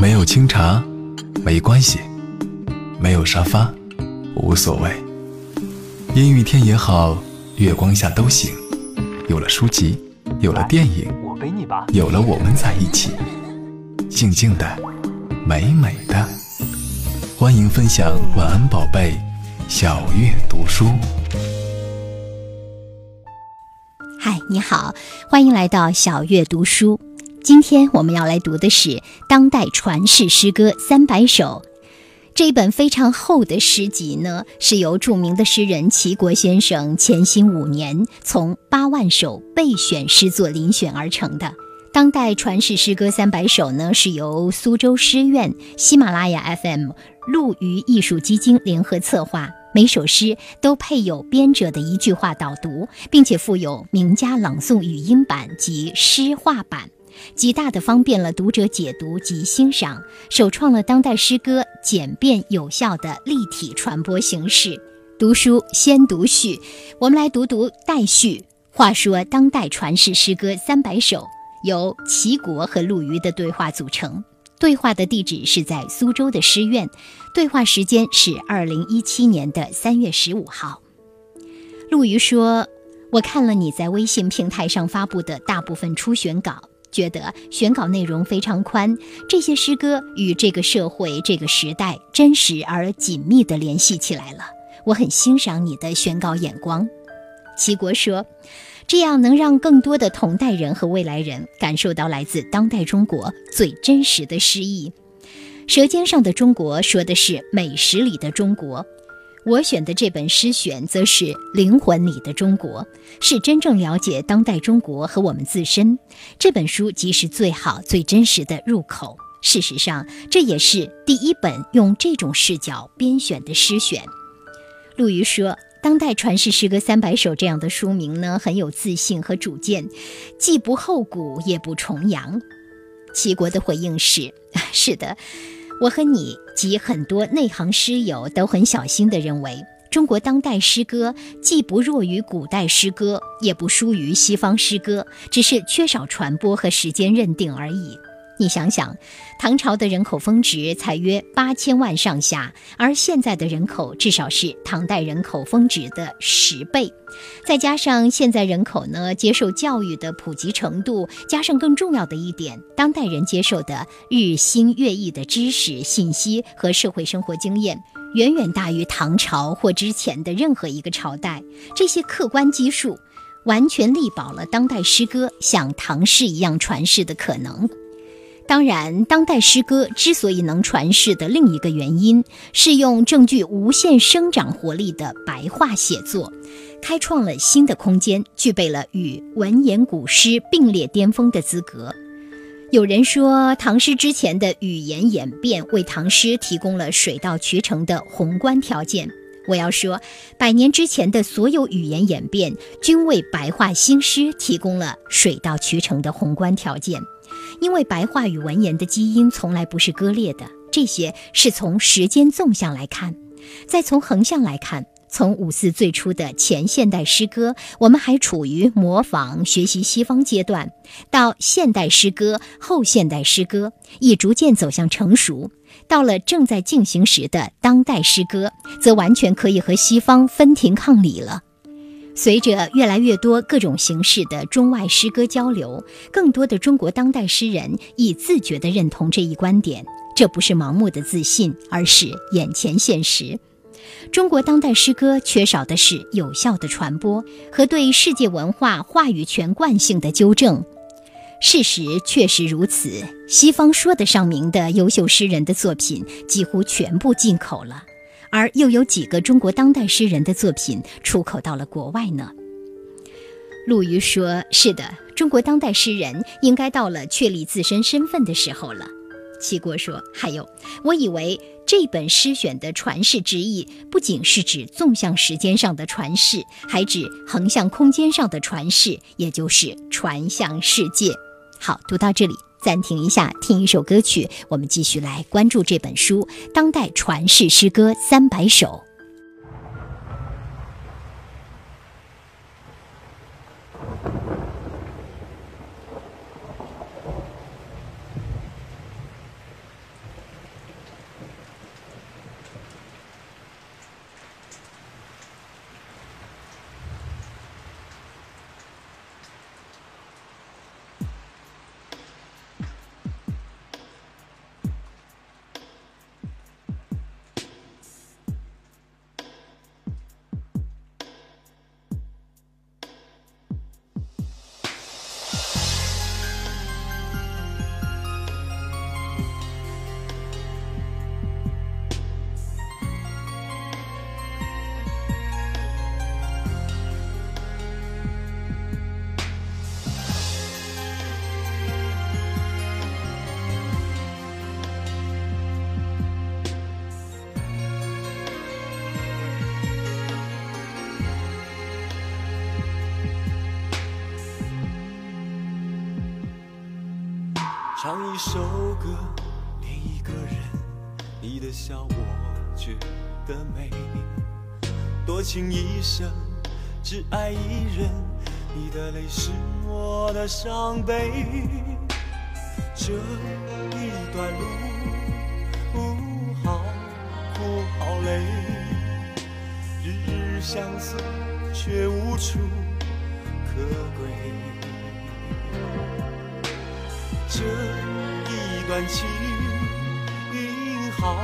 没有清茶，没关系；没有沙发，无所谓。阴雨天也好，月光下都行。有了书籍，有了电影，我背你吧有了我们在一起，静静的，美美的。欢迎分享晚安宝贝，小月读书。嗨，你好，欢迎来到小月读书。今天我们要来读的是当代传世诗歌三百首。这一本非常厚的诗集呢，是由著名的诗人齐国先生潜心五年，从八万首备选诗作遴选而成的。当代传世诗歌三百首呢，是由苏州诗院、喜马拉雅 FM、陆虞艺术基金联合策划。每首诗都配有编者的一句话导读，并且附有名家朗诵语音版及诗画版。极大的方便了读者解读及欣赏，首创了当代诗歌简便有效的立体传播形式。读书先读序，我们来读读待序。话说，当代传世诗歌三百首由齐国和陆虞的对话组成。对话的地址是在苏州的诗院，对话时间是二零一七年的三月十五号。陆虞说：“我看了你在微信平台上发布的大部分初选稿。”觉得选稿内容非常宽，这些诗歌与这个社会、这个时代真实而紧密地联系起来了。我很欣赏你的选稿眼光。齐国说：“这样能让更多的同代人和未来人感受到来自当代中国最真实的诗意。”《舌尖上的中国》说的是美食里的中国。我选的这本诗选，则是灵魂里的中国，是真正了解当代中国和我们自身。这本书即是最好、最真实的入口。事实上，这也是第一本用这种视角编选的诗选。陆虞说：“当代传世诗歌三百首这样的书名呢，很有自信和主见，既不厚古，也不重洋。”齐国的回应是：“ 是的。”我和你及很多内行诗友都很小心地认为，中国当代诗歌既不弱于古代诗歌，也不输于西方诗歌，只是缺少传播和时间认定而已。你想想，唐朝的人口峰值才约八千万上下，而现在的人口至少是唐代人口峰值的十倍。再加上现在人口呢接受教育的普及程度，加上更重要的一点，当代人接受的日新月异的知识、信息和社会生活经验，远远大于唐朝或之前的任何一个朝代。这些客观基数，完全力保了当代诗歌像唐诗一样传世的可能。当然，当代诗歌之所以能传世的另一个原因，是用证据无限生长活力的白话写作，开创了新的空间，具备了与文言古诗并列巅峰的资格。有人说，唐诗之前的语言演变为唐诗提供了水到渠成的宏观条件。我要说，百年之前的所有语言演变，均为白话新诗提供了水到渠成的宏观条件。因为白话与文言的基因从来不是割裂的，这些是从时间纵向来看，再从横向来看，从五四最初的前现代诗歌，我们还处于模仿学习西方阶段，到现代诗歌、后现代诗歌已逐渐走向成熟，到了正在进行时的当代诗歌，则完全可以和西方分庭抗礼了。随着越来越多各种形式的中外诗歌交流，更多的中国当代诗人已自觉地认同这一观点。这不是盲目的自信，而是眼前现实。中国当代诗歌缺少的是有效的传播和对世界文化话语权惯性的纠正。事实确实如此，西方说得上名的优秀诗人的作品几乎全部进口了。而又有几个中国当代诗人的作品出口到了国外呢？陆虞说：“是的，中国当代诗人应该到了确立自身身份的时候了。”齐国说：“还有，我以为这本诗选的传世之意，不仅是指纵向时间上的传世，还指横向空间上的传世，也就是传向世界。”好，读到这里。暂停一下，听一首歌曲。我们继续来关注这本书《当代传世诗歌三百首》。唱一首歌，恋一个人，你的笑我觉得美。多情一生，只爱一人，你的泪是我的伤悲。这一段路，好苦好累，日日相思，却无处这一段情好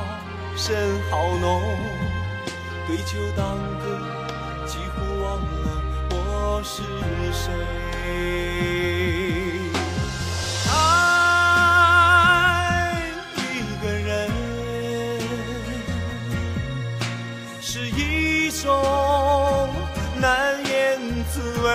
深好浓，对酒当歌，几乎忘了我是谁。爱一个人，是一种难言滋味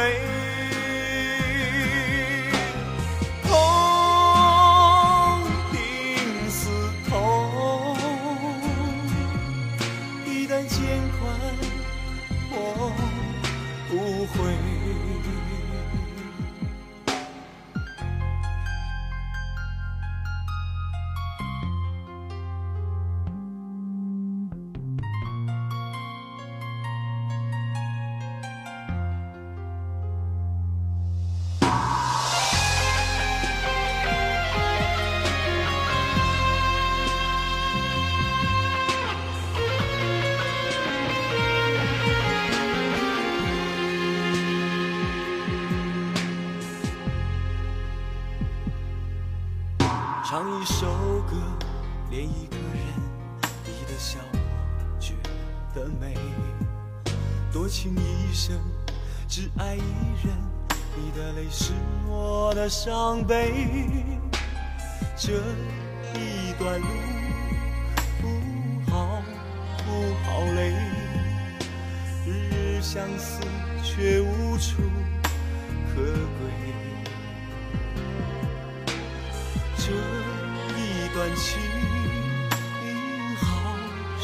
的美。多情一生，只爱一人，你的泪是我的伤悲。这一段路不，好苦好累，日日相思，却无处可归。这一段情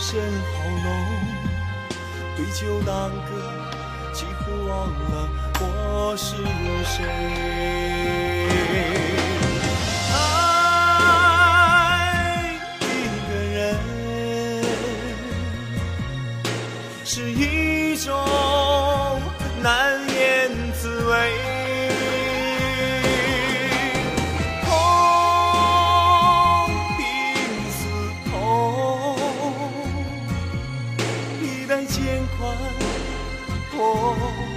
深好浓，对酒当歌，几乎忘了我是谁。肩宽我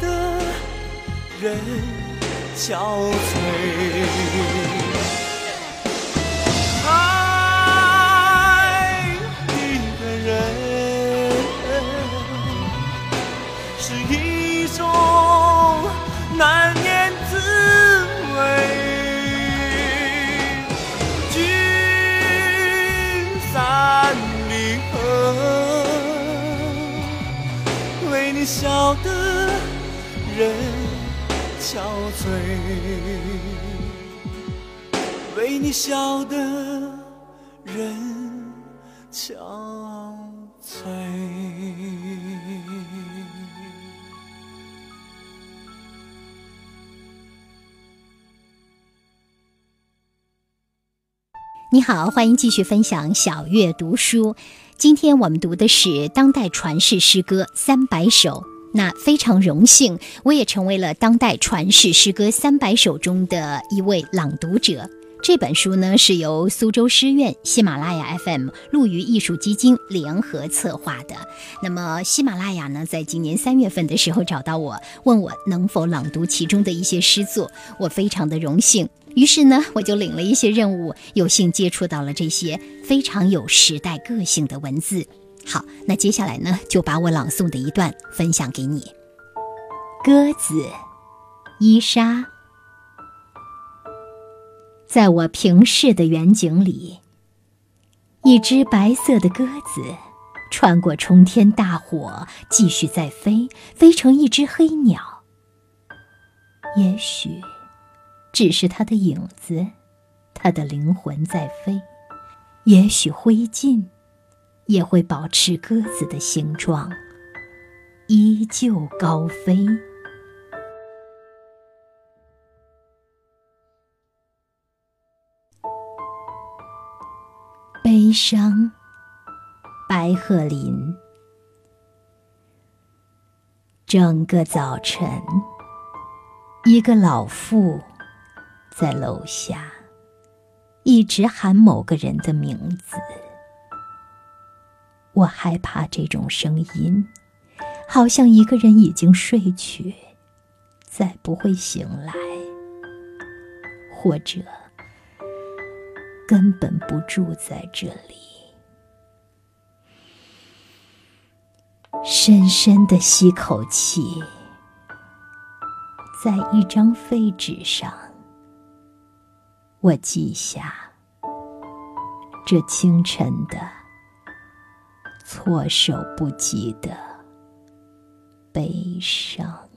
的人憔悴，爱一个人是一种难言滋味。聚散离合，为你笑的人。憔悴，为你笑的人憔悴。你好，欢迎继续分享小月读书。今天我们读的是当代传世诗歌三百首。那非常荣幸，我也成为了当代传世诗歌三百首中的一位朗读者。这本书呢是由苏州诗院、喜马拉雅 FM、陆羽艺术基金联合策划的。那么喜马拉雅呢，在今年三月份的时候找到我，问我能否朗读其中的一些诗作，我非常的荣幸。于是呢，我就领了一些任务，有幸接触到了这些非常有时代个性的文字。好，那接下来呢，就把我朗诵的一段分享给你。鸽子，伊莎，在我平视的远景里，一只白色的鸽子，穿过冲天大火，继续在飞，飞成一只黑鸟。也许，只是它的影子，它的灵魂在飞。也许灰烬，也会保持鸽子的形状，依旧高飞。悲伤，白鹤林。整个早晨，一个老妇在楼下一直喊某个人的名字。我害怕这种声音，好像一个人已经睡去，再不会醒来，或者。根本不住在这里。深深的吸口气，在一张废纸上，我记下这清晨的措手不及的悲伤。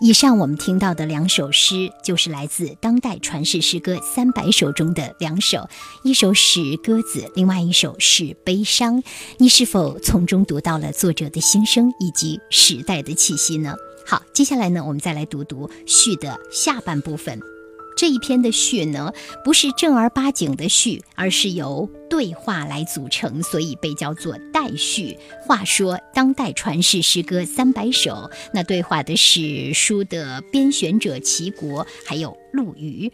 以上我们听到的两首诗，就是来自当代传世诗歌三百首中的两首，一首是《鸽子》，另外一首是《悲伤》。你是否从中读到了作者的心声以及时代的气息呢？好，接下来呢，我们再来读读序的下半部分。这一篇的序呢，不是正儿八经的序，而是由对话来组成，所以被叫做代序。话说当代传世诗歌三百首，那对话的是书的编选者齐国，还有陆羽。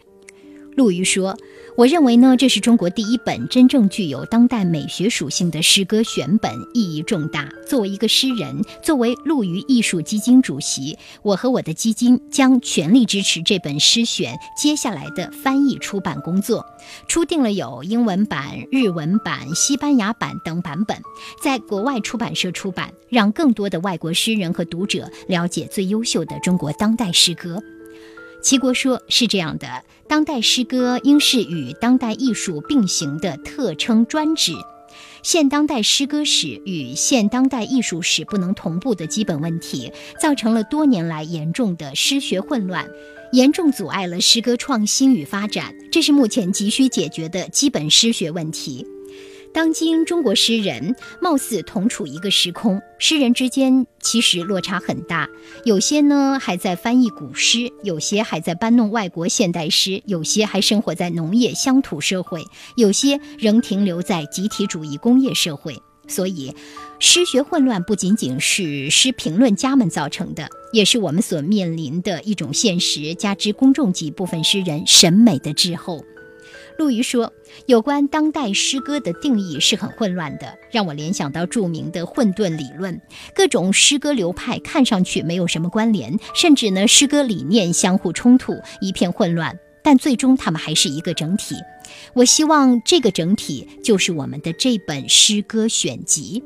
陆羽说。我认为呢，这是中国第一本真正具有当代美学属性的诗歌选本，意义重大。作为一个诗人，作为陆羽艺术基金主席，我和我的基金将全力支持这本诗选接下来的翻译出版工作。初定了有英文版、日文版、西班牙版等版本，在国外出版社出版，让更多的外国诗人和读者了解最优秀的中国当代诗歌。齐国说：“是这样的，当代诗歌应是与当代艺术并行的特称专指，现当代诗歌史与现当代艺术史不能同步的基本问题，造成了多年来严重的诗学混乱，严重阻碍了诗歌创新与发展，这是目前急需解决的基本诗学问题。”当今中国诗人貌似同处一个时空，诗人之间其实落差很大。有些呢还在翻译古诗，有些还在搬弄外国现代诗，有些还生活在农业乡土社会，有些仍停留在集体主义工业社会。所以，诗学混乱不仅仅是诗评论家们造成的，也是我们所面临的一种现实，加之公众及部分诗人审美的滞后。陆瑜说：“有关当代诗歌的定义是很混乱的，让我联想到著名的混沌理论。各种诗歌流派看上去没有什么关联，甚至呢，诗歌理念相互冲突，一片混乱。但最终，他们还是一个整体。我希望这个整体就是我们的这本诗歌选集。”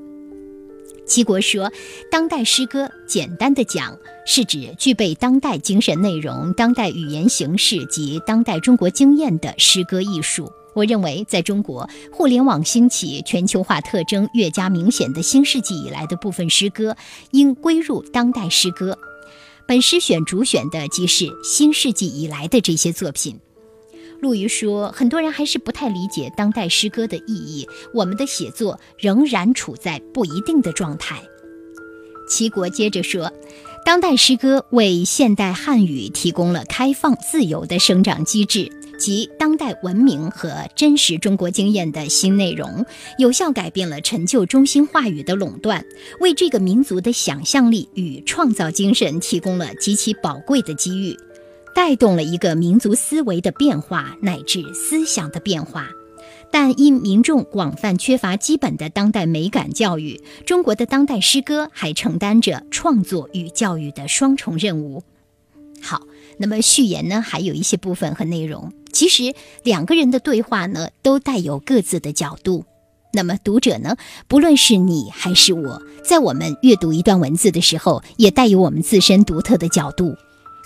齐国说：“当代诗歌，简单的讲，是指具备当代精神内容、当代语言形式及当代中国经验的诗歌艺术。我认为，在中国互联网兴起、全球化特征越加明显的新世纪以来的部分诗歌，应归入当代诗歌。本诗选主选的即是新世纪以来的这些作品。”陆瑜说：“很多人还是不太理解当代诗歌的意义。我们的写作仍然处在不一定的状态。”齐国接着说：“当代诗歌为现代汉语提供了开放自由的生长机制，及当代文明和真实中国经验的新内容，有效改变了陈旧中心话语的垄断，为这个民族的想象力与创造精神提供了极其宝贵的机遇，带动了一个民族思维的变化乃至思想的变化。但因民众广泛缺乏基本的当代美感教育，中国的当代诗歌还承担着创作与教育的双重任务。好，那么序言呢，还有一些部分和内容。其实两个人的对话呢，都带有各自的角度。那么读者呢，不论是你还是我，在我们阅读一段文字的时候，也带有我们自身独特的角度。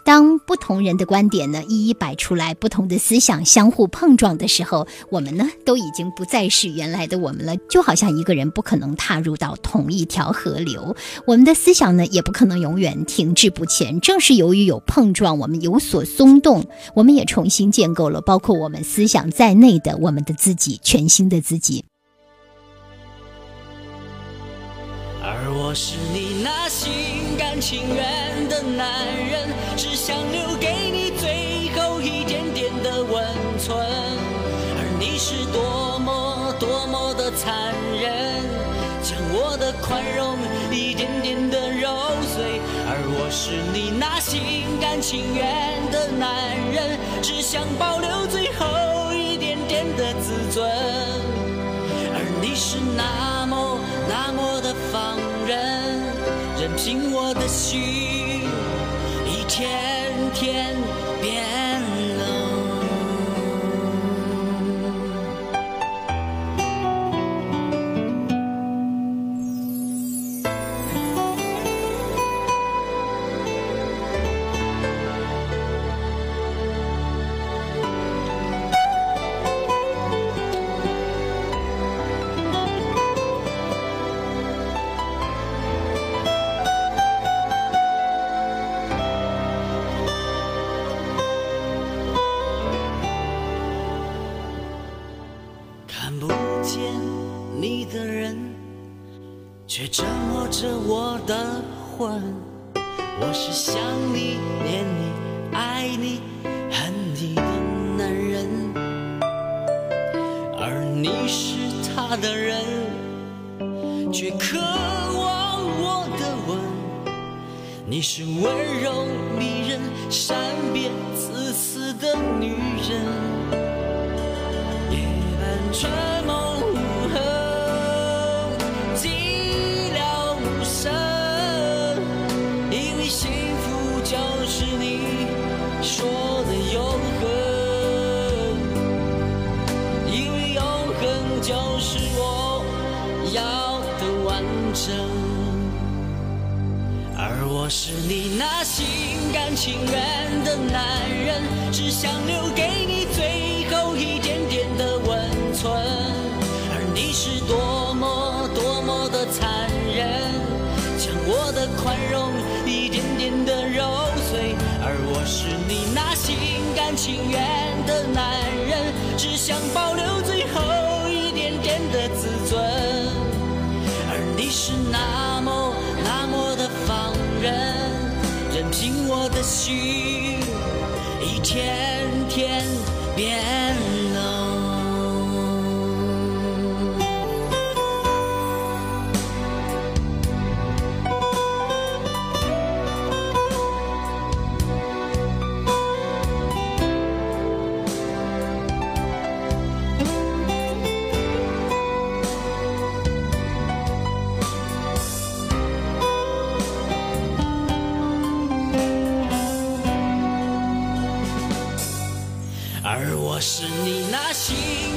当不同人的观点呢一一摆出来，不同的思想相互碰撞的时候，我们呢都已经不再是原来的我们了。就好像一个人不可能踏入到同一条河流，我们的思想呢也不可能永远停滞不前。正是由于有碰撞，我们有所松动，我们也重新建构了包括我们思想在内的我们的自己，全新的自己。而我是你那心甘情愿的男人，是你那心甘情愿的男人，只想保留最后一点点的自尊。而你是那么那么的放任，任凭我的心一天天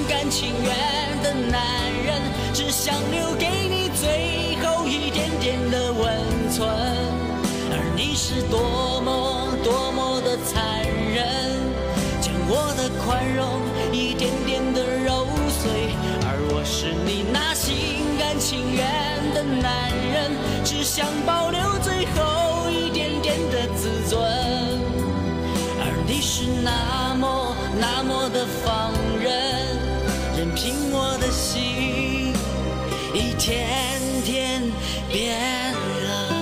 甘情愿的男人，只想留给你最后一点点的温存。而你是多么多么的残忍，将我的宽容一点点的揉碎。而我是你那心甘情愿的男人，只想保天天变了。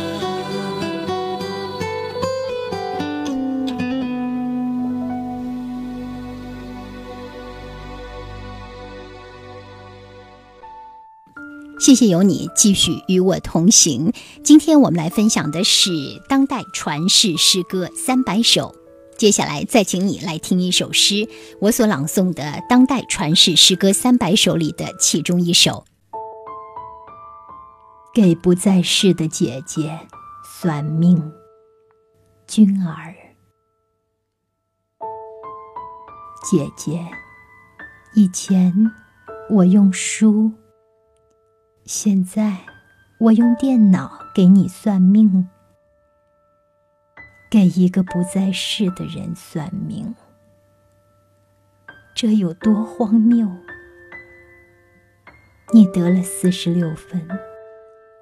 谢谢有你继续与我同行。今天我们来分享的是当代传世诗歌三百首接下来再请你来听一首诗我所朗诵的当代传世诗歌三百首里的其中一首。给不在世的姐姐算命。君儿，姐姐，以前我用书。现在，我用电脑给你算命，给一个不在世的人算命，这有多荒谬？你得了四十六分，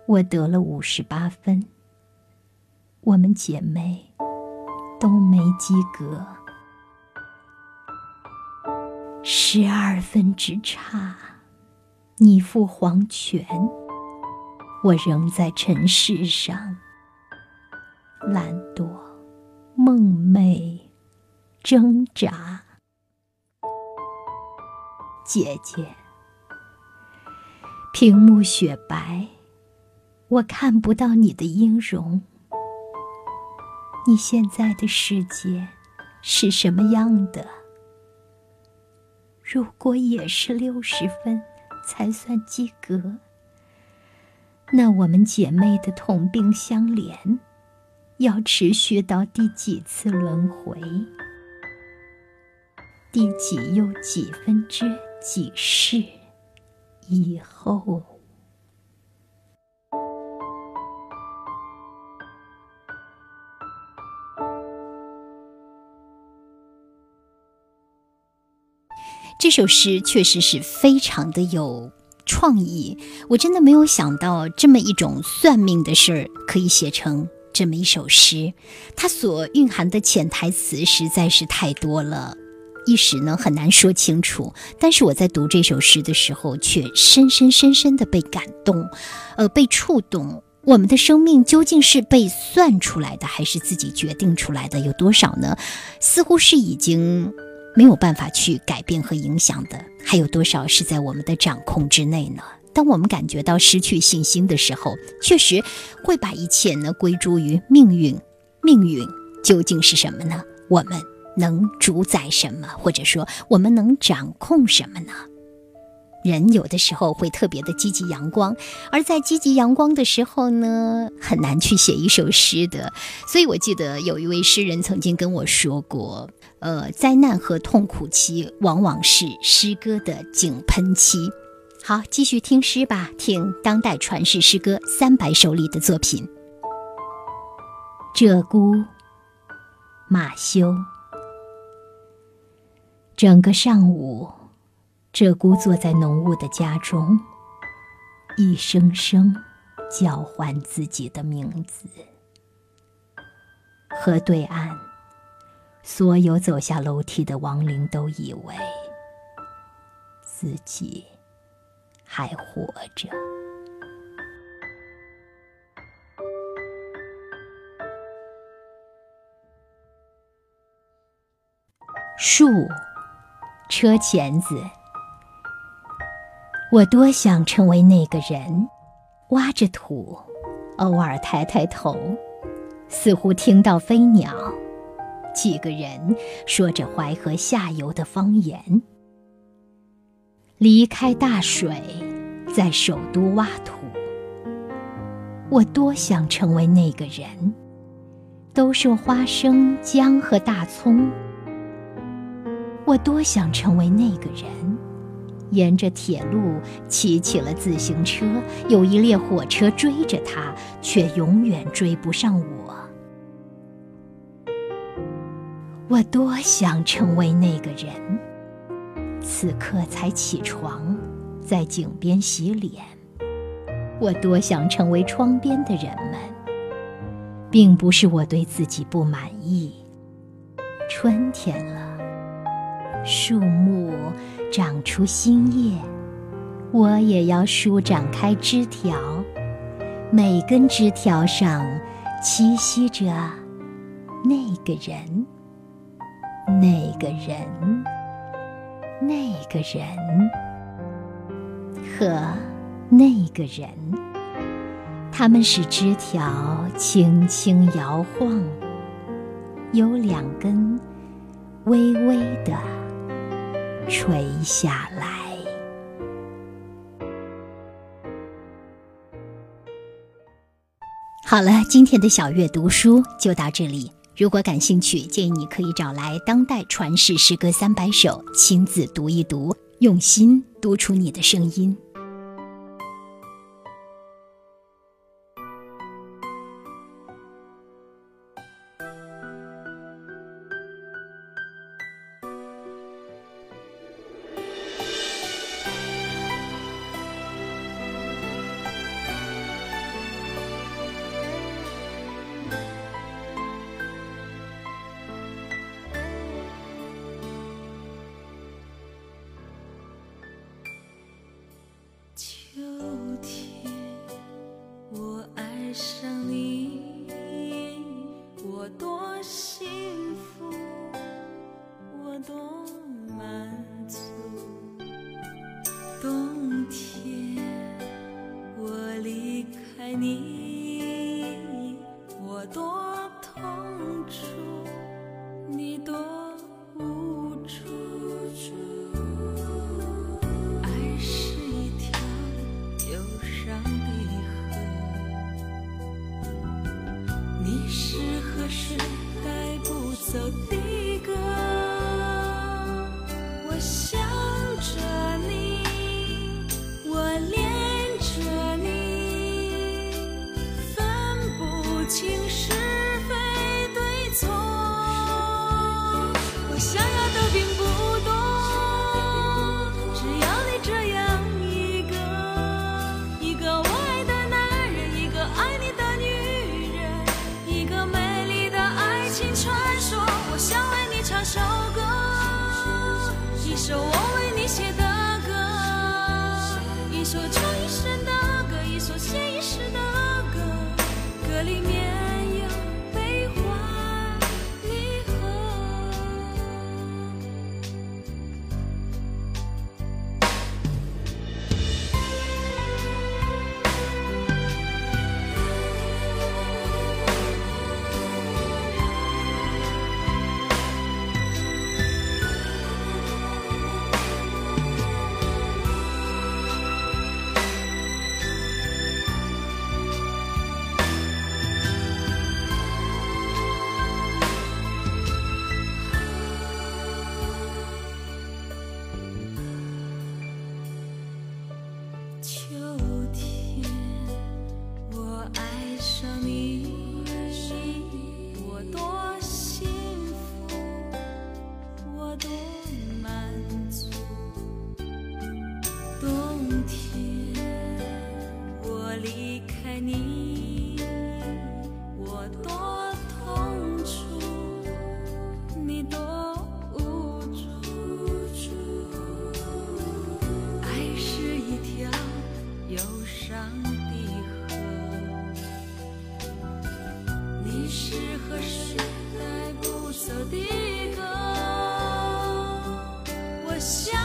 我得了五十八分，我们姐妹都没及格，十二分之差。你赴黄泉，我仍在尘世上，懒惰、梦寐、挣扎。姐姐，屏幕雪白，我看不到你的音容。你现在的世界是什么样的？如果也是六十分？才算及格。那我们姐妹的同病相怜，要持续到第几次轮回？第几又几分之几世以后？这首诗确实是非常的有创意，我真的没有想到这么一种算命的事儿可以写成这么一首诗，它所蕴含的潜台词实在是太多了，一时呢很难说清楚。但是我在读这首诗的时候，却深深深深的被感动，呃，被触动。我们的生命究竟是被算出来的，还是自己决定出来的？有多少呢？似乎是已经。没有办法去改变和影响的，还有多少是在我们的掌控之内呢？当我们感觉到失去信心的时候，确实会把一切呢归诸于命运。命运究竟是什么呢？我们能主宰什么，或者说我们能掌控什么呢？人有的时候会特别的积极阳光，而在积极阳光的时候呢，很难去写一首诗的。所以我记得有一位诗人曾经跟我说过，呃，灾难和痛苦期往往是诗歌的井喷期。好，继续听诗吧，听当代传世诗歌三百首里的作品。鹧鸪，马修，整个上午。鹧鸪坐在浓雾的家中，一声声叫唤自己的名字。河对岸，所有走下楼梯的亡灵都以为自己还活着。树，车前子。我多想成为那个人，挖着土，偶尔抬抬头，似乎听到飞鸟。几个人说着淮河下游的方言。离开大水，在首都挖土。我多想成为那个人，兜售花生、姜和大葱。我多想成为那个人。沿着铁路骑起了自行车，有一列火车追着他，却永远追不上我。我多想成为那个人，此刻才起床，在井边洗脸。我多想成为窗边的人们，并不是我对自己不满意。春天了，树木。长出新叶，我也要舒展开枝条，每根枝条上栖息着那个人，那个人，那个人和那个人。他们使枝条轻轻摇晃，有两根微微的垂下来。好了，今天的小月读书就到这里。如果感兴趣，建议你可以找来当代传世诗歌三百首，亲自读一读，用心读出你的声音。你是河水，带不走的。上的河你是河水带不走的歌？我想